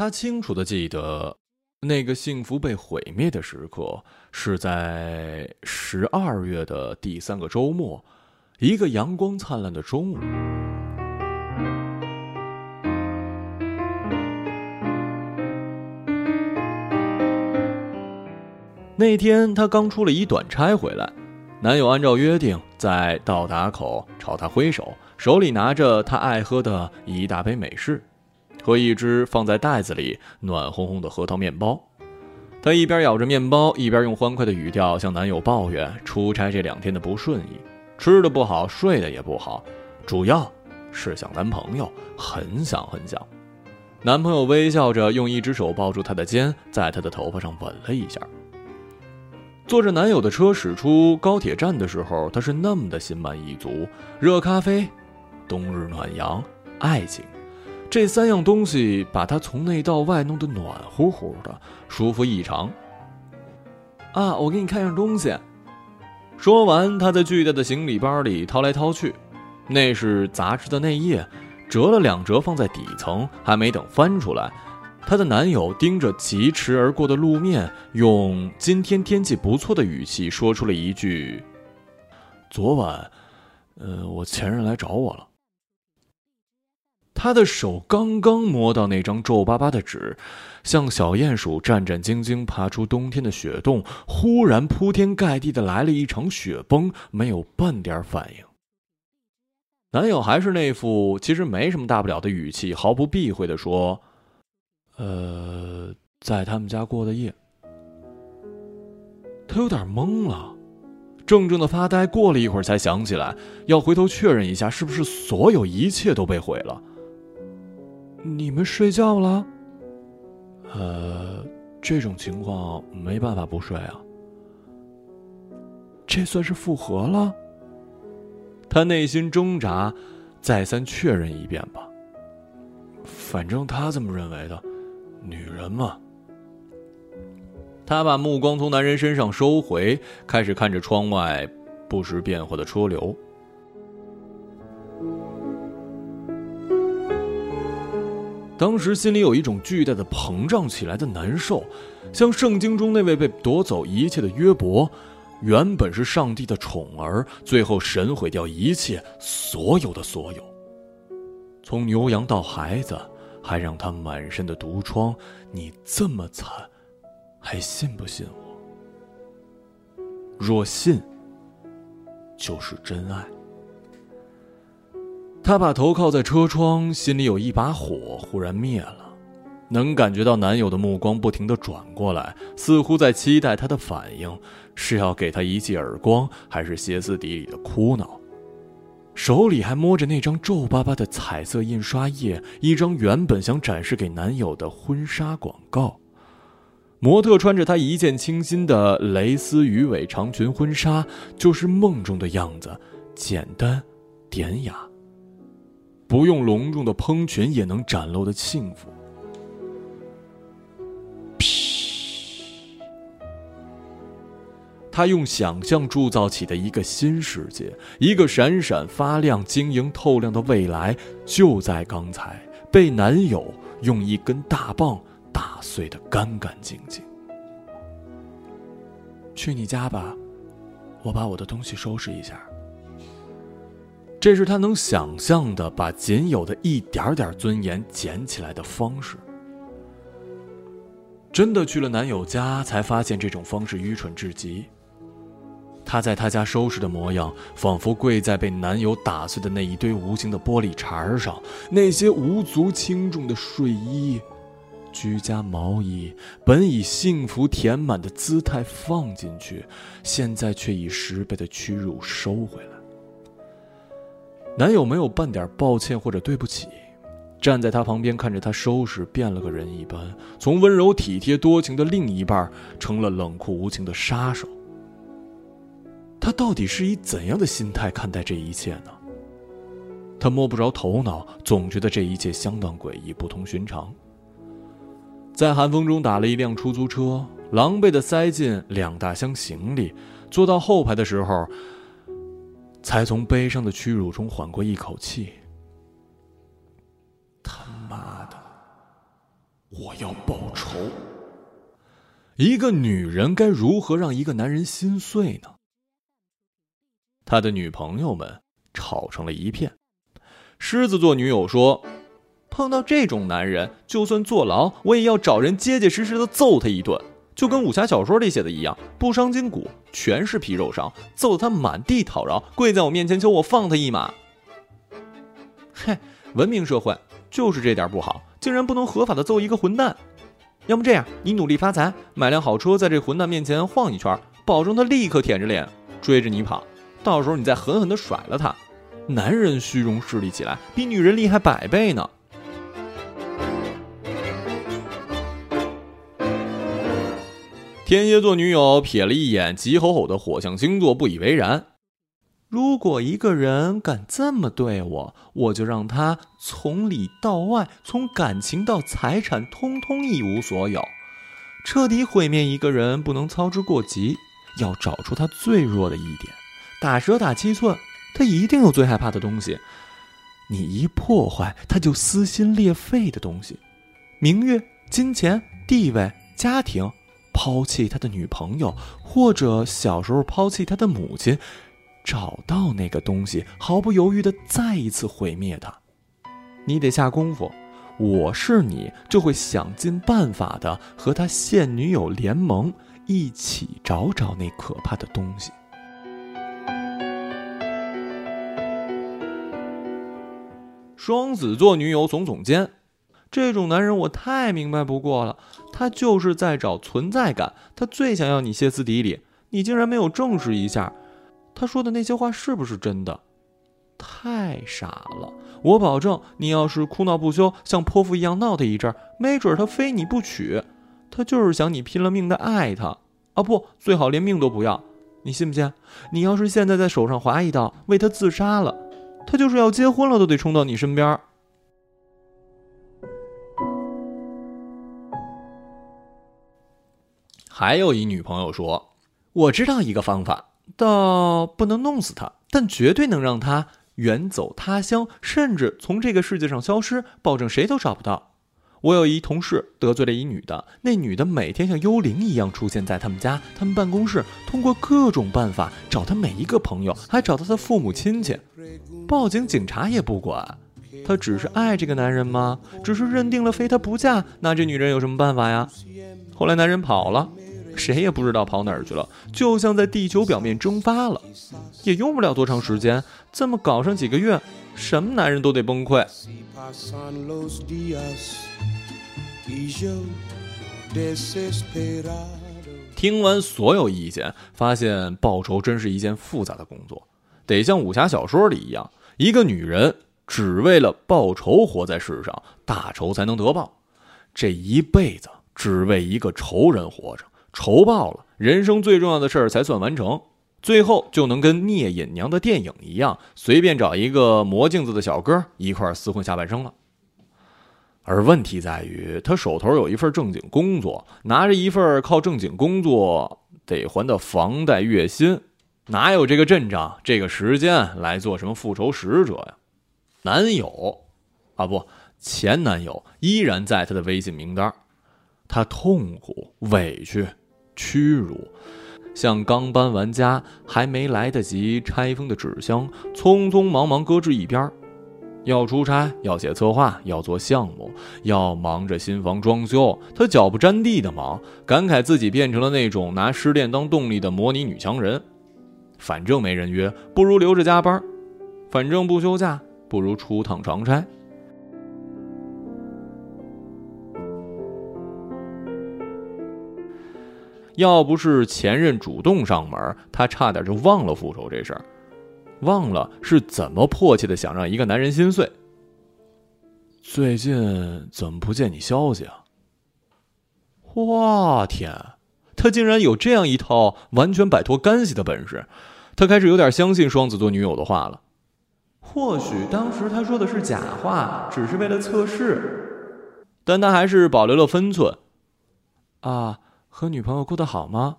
他清楚的记得，那个幸福被毁灭的时刻是在十二月的第三个周末，一个阳光灿烂的中午。那天他刚出了一短差回来，男友按照约定在到达口朝他挥手，手里拿着他爱喝的一大杯美式。和一只放在袋子里暖烘烘的核桃面包，她一边咬着面包，一边用欢快的语调向男友抱怨出差这两天的不顺意，吃的不好，睡的也不好，主要是想男朋友，很想很想。男朋友微笑着用一只手抱住她的肩，在她的头发上吻了一下。坐着男友的车驶出高铁站的时候，她是那么的心满意足，热咖啡，冬日暖阳，爱情。这三样东西把他从内到外弄得暖乎乎的，舒服异常。啊，我给你看样东西。说完，他在巨大的行李包里掏来掏去，那是杂志的内页，折了两折放在底层。还没等翻出来，她的男友盯着疾驰而过的路面，用“今天天气不错”的语气说出了一句：“昨晚，呃，我前任来找我了。”他的手刚刚摸到那张皱巴巴的纸，像小鼹鼠战战兢兢爬出冬天的雪洞，忽然铺天盖地的来了一场雪崩，没有半点反应。男友还是那副其实没什么大不了的语气，毫不避讳的说：“呃，在他们家过的夜。”他有点懵了，怔怔的发呆，过了一会儿才想起来要回头确认一下，是不是所有一切都被毁了。你们睡觉了？呃，这种情况没办法不睡啊。这算是复合了？他内心挣扎，再三确认一遍吧。反正他这么认为的，女人嘛。他把目光从男人身上收回，开始看着窗外不时变化的车流。当时心里有一种巨大的膨胀起来的难受，像圣经中那位被夺走一切的约伯，原本是上帝的宠儿，最后神毁掉一切，所有的所有，从牛羊到孩子，还让他满身的毒疮。你这么惨，还信不信我？若信，就是真爱。她把头靠在车窗，心里有一把火忽然灭了，能感觉到男友的目光不停的转过来，似乎在期待她的反应，是要给她一记耳光，还是歇斯底里的哭闹？手里还摸着那张皱巴巴的彩色印刷页，一张原本想展示给男友的婚纱广告，模特穿着她一见倾心的蕾丝鱼尾长裙婚纱，就是梦中的样子，简单，典雅。不用隆重的喷泉也能展露的幸福。他用想象铸造起的一个新世界，一个闪闪发亮、晶莹透亮的未来，就在刚才被男友用一根大棒打碎的干干净净。去你家吧，我把我的东西收拾一下。这是他能想象的，把仅有的一点点尊严捡起来的方式。真的去了男友家，才发现这种方式愚蠢至极。她在他家收拾的模样，仿佛跪在被男友打碎的那一堆无形的玻璃碴上，那些无足轻重的睡衣、居家毛衣，本以幸福填满的姿态放进去，现在却以十倍的屈辱收回来。男友没有半点抱歉或者对不起，站在她旁边看着她收拾，变了个人一般，从温柔体贴多情的另一半成了冷酷无情的杀手。他到底是以怎样的心态看待这一切呢？他摸不着头脑，总觉得这一切相当诡异，不同寻常。在寒风中打了一辆出租车，狼狈地塞进两大箱行李，坐到后排的时候。才从悲伤的屈辱中缓过一口气。他妈的，我要报仇。一个女人该如何让一个男人心碎呢？他的女朋友们吵成了一片。狮子座女友说：“碰到这种男人，就算坐牢，我也要找人结结实实的揍他一顿，就跟武侠小说里写的一样，不伤筋骨，全是皮肉伤，揍得他满地讨饶，跪在我面前求我放他一马。”嘿，文明社会就是这点不好，竟然不能合法的揍一个混蛋。要么这样，你努力发财，买辆好车，在这混蛋面前晃一圈，保证他立刻舔着脸追着你跑。到时候你再狠狠的甩了他，男人虚荣势力起来，比女人厉害百倍呢。天蝎座女友瞥了一眼急吼吼的火象星座，不以为然。如果一个人敢这么对我，我就让他从里到外，从感情到财产，通通一无所有。彻底毁灭一个人，不能操之过急，要找出他最弱的一点。打蛇打七寸，他一定有最害怕的东西。你一破坏，他就撕心裂肺的东西：名誉、金钱、地位、家庭，抛弃他的女朋友，或者小时候抛弃他的母亲，找到那个东西，毫不犹豫的再一次毁灭他。你得下功夫。我是你，就会想尽办法的和他现女友联盟，一起找找那可怕的东西。双子座女友耸耸肩，这种男人我太明白不过了。他就是在找存在感，他最想要你歇斯底里，你竟然没有证实一下，他说的那些话是不是真的？太傻了！我保证，你要是哭闹不休，像泼妇一样闹他一阵，没准他非你不娶。他就是想你拼了命的爱他啊！不，最好连命都不要。你信不信？你要是现在在手上划一刀，为他自杀了。他就是要结婚了，都得冲到你身边。还有一女朋友说：“我知道一个方法，倒不能弄死他，但绝对能让他远走他乡，甚至从这个世界上消失，保证谁都找不到。”我有一同事得罪了一女的，那女的每天像幽灵一样出现在他们家、他们办公室，通过各种办法找他每一个朋友，还找到他父母亲戚。报警，警察也不管。她只是爱这个男人吗？只是认定了非他不嫁？那这女人有什么办法呀？后来男人跑了，谁也不知道跑哪儿去了，就像在地球表面蒸发了。也用不了多长时间，这么搞上几个月，什么男人都得崩溃。听完所有意见，发现报仇真是一件复杂的工作，得像武侠小说里一样，一个女人只为了报仇活在世上，大仇才能得报，这一辈子只为一个仇人活着，仇报了，人生最重要的事儿才算完成，最后就能跟聂隐娘的电影一样，随便找一个磨镜子的小哥一块厮混下半生了。而问题在于，他手头有一份正经工作，拿着一份靠正经工作得还的房贷月薪，哪有这个阵仗、这个时间来做什么复仇使者呀？男友，啊不，前男友依然在他的微信名单，他痛苦、委屈、屈辱，像刚搬完家还没来得及拆封的纸箱，匆匆忙忙搁置一边。要出差，要写策划，要做项目，要忙着新房装修，他脚不沾地的忙，感慨自己变成了那种拿失恋当动力的模拟女强人。反正没人约，不如留着加班；反正不休假，不如出趟长差。要不是前任主动上门，他差点就忘了复仇这事儿。忘了是怎么迫切的想让一个男人心碎。最近怎么不见你消息啊？哇天，他竟然有这样一套完全摆脱干系的本事！他开始有点相信双子座女友的话了。或许当时他说的是假话，只是为了测试，但他还是保留了分寸。啊，和女朋友过得好吗？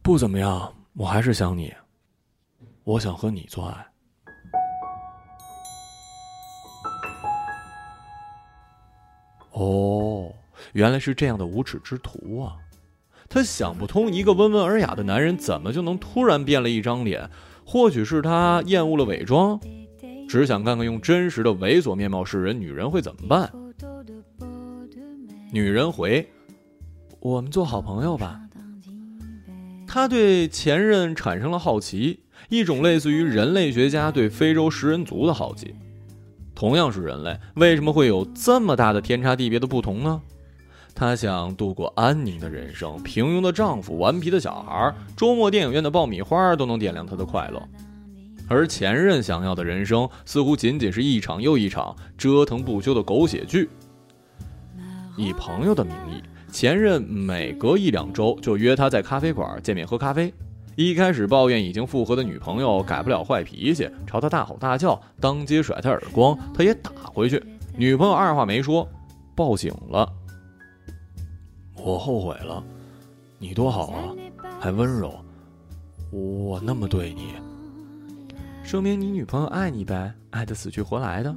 不怎么样，我还是想你。我想和你做爱。哦，原来是这样的无耻之徒啊！他想不通，一个温文尔雅的男人怎么就能突然变了一张脸？或许是他厌恶了伪装，只想看看用真实的猥琐面貌示人，女人会怎么办？女人回：“我们做好朋友吧。”他对前任产生了好奇，一种类似于人类学家对非洲食人族的好奇。同样是人类，为什么会有这么大的天差地别的不同呢？他想度过安宁的人生，平庸的丈夫，顽皮的小孩，周末电影院的爆米花都能点亮他的快乐。而前任想要的人生，似乎仅仅是一场又一场折腾不休的狗血剧。以朋友的名义，前任每隔一两周就约他在咖啡馆见面喝咖啡。一开始抱怨已经复合的女朋友改不了坏脾气，朝他大吼大叫，当街甩他耳光，他也打回去。女朋友二话没说，报警了。我后悔了，你多好啊，还温柔，我那么对你，说明你女朋友爱你呗，爱的死去活来的。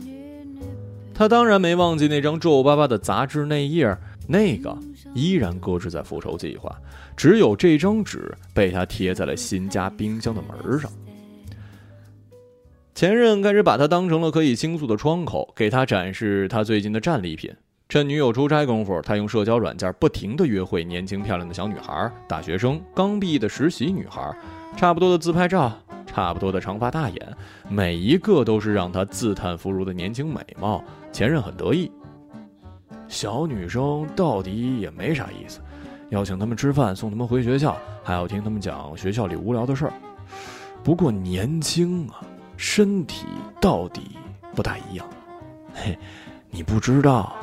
他当然没忘记那张皱巴巴的杂志内页，那个依然搁置在复仇计划。只有这张纸被他贴在了新家冰箱的门上。前任开始把他当成了可以倾诉的窗口，给他展示他最近的战利品。趁女友出差功夫，他用社交软件不停的约会年轻漂亮的小女孩、大学生、刚毕业的实习女孩，差不多的自拍照，差不多的长发大眼，每一个都是让他自叹弗如的年轻美貌。前任很得意。小女生到底也没啥意思。要请他们吃饭，送他们回学校，还要听他们讲学校里无聊的事儿。不过年轻啊，身体到底不大一样。嘿，你不知道。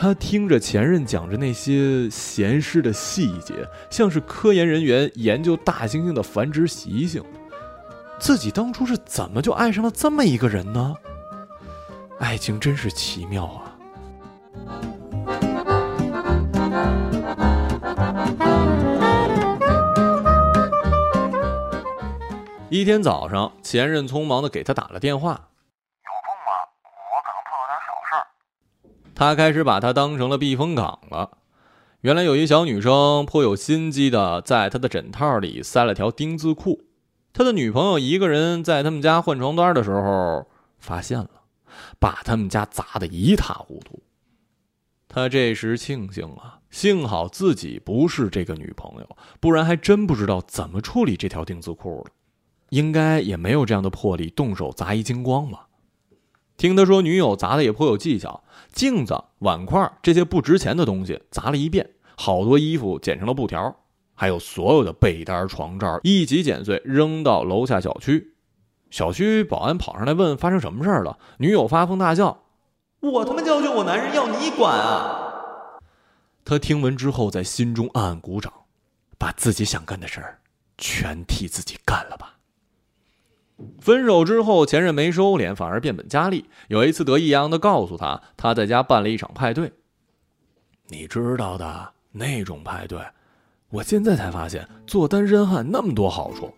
他听着前任讲着那些闲事的细节，像是科研人员研究大猩猩的繁殖习性。自己当初是怎么就爱上了这么一个人呢？爱情真是奇妙啊！一天早上，前任匆忙的给他打了电话：“有空吗？我可能碰到点小事儿。”他开始把他当成了避风港了。原来有一小女生颇有心机的，在他的枕套里塞了条丁字裤。他的女朋友一个人在他们家换床单的时候发现了，把他们家砸得一塌糊涂。他这时庆幸了，幸好自己不是这个女朋友，不然还真不知道怎么处理这条丁字裤了。应该也没有这样的魄力动手砸一精光吧？听他说，女友砸的也颇有技巧，镜子、碗筷这些不值钱的东西砸了一遍，好多衣服剪成了布条。还有所有的被单、床罩一起剪碎，扔到楼下小区。小区保安跑上来问发生什么事儿了。女友发疯大叫：“我他妈教训我男人，要你管啊！”他听闻之后，在心中暗暗鼓掌，把自己想干的事儿全替自己干了吧。分手之后，前任没收敛，反而变本加厉。有一次，得意洋洋的告诉他，他在家办了一场派对。你知道的那种派对。我现在才发现做单身汉那么多好处。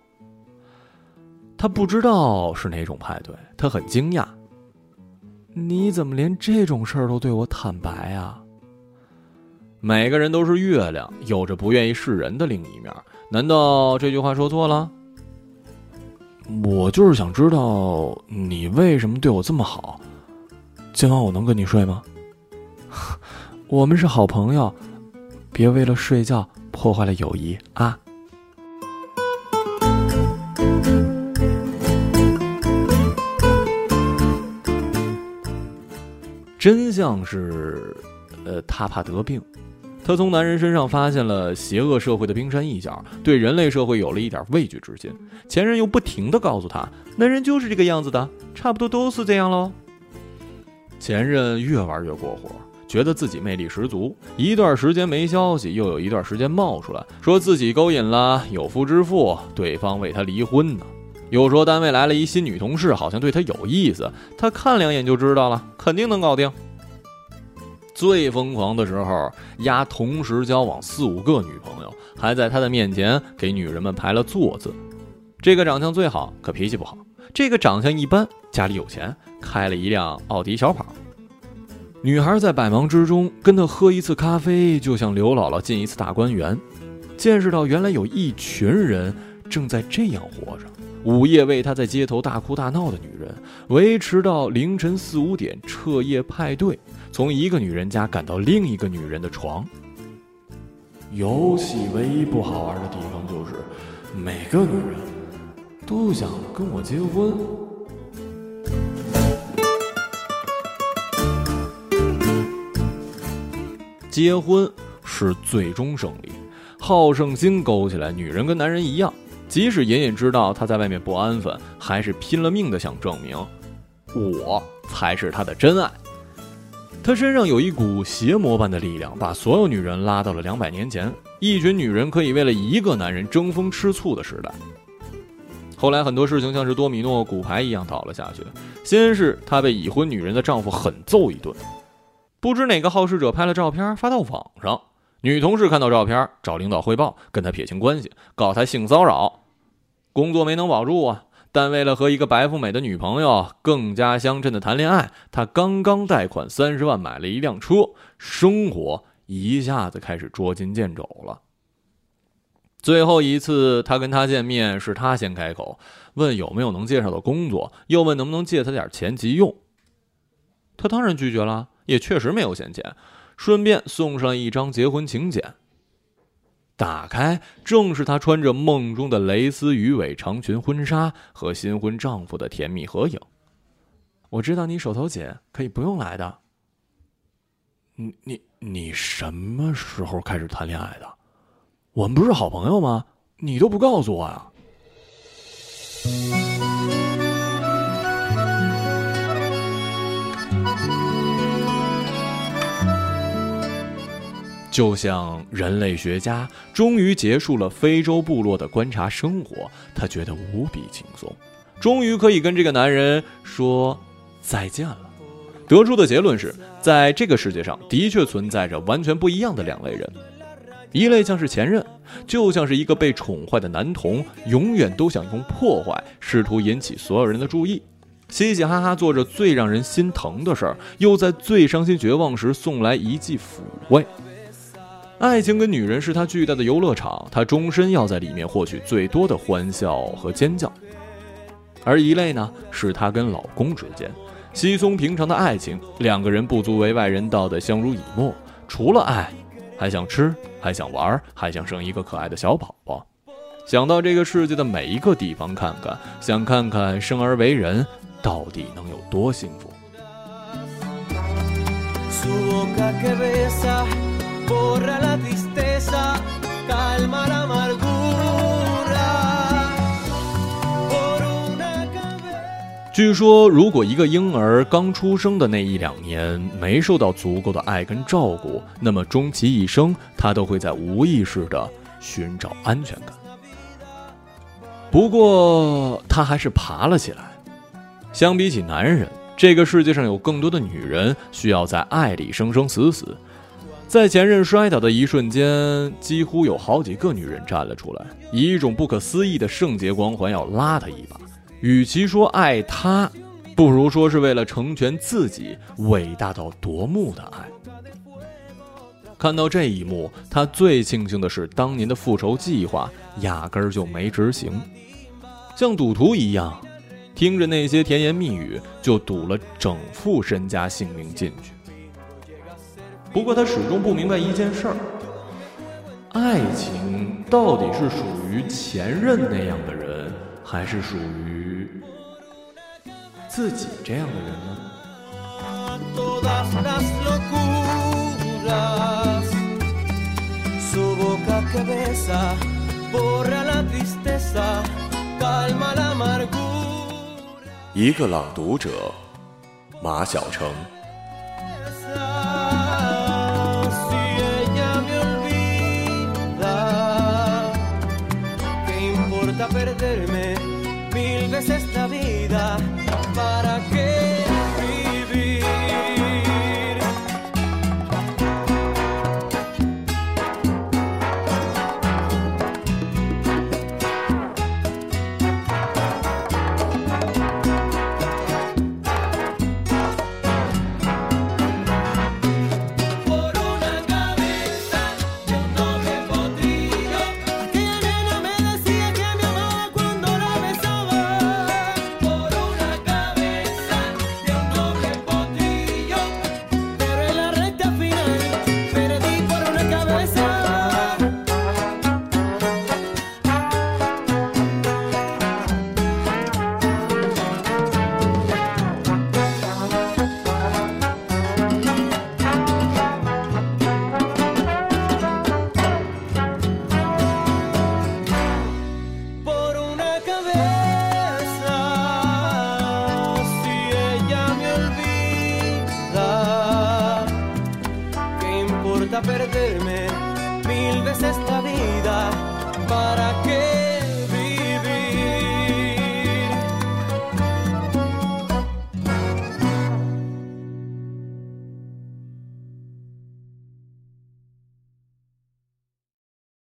他不知道是哪种派对，他很惊讶。你怎么连这种事儿都对我坦白啊？每个人都是月亮，有着不愿意示人的另一面。难道这句话说错了？我就是想知道你为什么对我这么好。今晚我能跟你睡吗？我们是好朋友，别为了睡觉。破坏了友谊啊！真相是，呃，他怕得病。他从男人身上发现了邪恶社会的冰山一角，对人类社会有了一点畏惧之心。前任又不停的告诉他，男人就是这个样子的，差不多都是这样喽。前任越玩越过火。觉得自己魅力十足，一段时间没消息，又有一段时间冒出来，说自己勾引了有夫之妇，对方为他离婚呢。又说单位来了一新女同事，好像对他有意思，他看两眼就知道了，肯定能搞定。最疯狂的时候，丫同时交往四五个女朋友，还在他的面前给女人们排了座子。这个长相最好，可脾气不好；这个长相一般，家里有钱，开了一辆奥迪小跑。女孩在百忙之中跟他喝一次咖啡，就像刘姥姥进一次大观园，见识到原来有一群人正在这样活着。午夜为他在街头大哭大闹的女人，维持到凌晨四五点彻夜派对，从一个女人家赶到另一个女人的床。游戏唯一不好玩的地方就是，每个女人都想跟我结婚。结婚是最终胜利，好胜心勾起来，女人跟男人一样。即使隐隐知道他在外面不安分，还是拼了命的想证明，我才是他的真爱。他身上有一股邪魔般的力量，把所有女人拉到了两百年前，一群女人可以为了一个男人争风吃醋的时代。后来很多事情像是多米诺骨牌一样倒了下去。先是他被已婚女人的丈夫狠揍一顿，不知哪个好事者拍了照片发到网上，女同事看到照片找领导汇报，跟他撇清关系，告他性骚扰。工作没能保住啊，但为了和一个白富美的女朋友更加相称的谈恋爱，他刚刚贷款三十万买了一辆车，生活一下子开始捉襟见肘了。最后一次他跟他见面，是他先开口，问有没有能介绍的工作，又问能不能借他点钱急用。他当然拒绝了，也确实没有闲钱，顺便送上一张结婚请柬。打开，正是她穿着梦中的蕾丝鱼尾长裙婚纱和新婚丈夫的甜蜜合影。我知道你手头紧，可以不用来的。你你你什么时候开始谈恋爱的？我们不是好朋友吗？你都不告诉我呀？就像人类学家终于结束了非洲部落的观察生活，他觉得无比轻松，终于可以跟这个男人说再见了。得出的结论是，在这个世界上的确存在着完全不一样的两类人，一类像是前任，就像是一个被宠坏的男童，永远都想用破坏试图引起所有人的注意，嘻嘻哈哈做着最让人心疼的事儿，又在最伤心绝望时送来一记抚慰。爱情跟女人是他巨大的游乐场，他终身要在里面获取最多的欢笑和尖叫。而一类呢，是他跟老公之间稀松平常的爱情，两个人不足为外人道的相濡以沫，除了爱，还想吃，还想玩，还想生一个可爱的小宝宝，想到这个世界的每一个地方看看，想看看生而为人到底能有多幸福。据说，如果一个婴儿刚出生的那一两年没受到足够的爱跟照顾，那么终其一生，他都会在无意识的寻找安全感。不过，他还是爬了起来。相比起男人，这个世界上有更多的女人需要在爱里生生死死。在前任摔倒的一瞬间，几乎有好几个女人站了出来，以一种不可思议的圣洁光环要拉他一把。与其说爱他，不如说是为了成全自己伟大到夺目的爱。看到这一幕，他最庆幸的是当年的复仇计划压根儿就没执行，像赌徒一样，听着那些甜言蜜语就赌了整副身家性命进去。不过他始终不明白一件事儿：爱情到底是属于前任那样的人，还是属于自己这样的人呢？一个朗读者，马晓成。Perderme mil veces la vida. ¿Para qué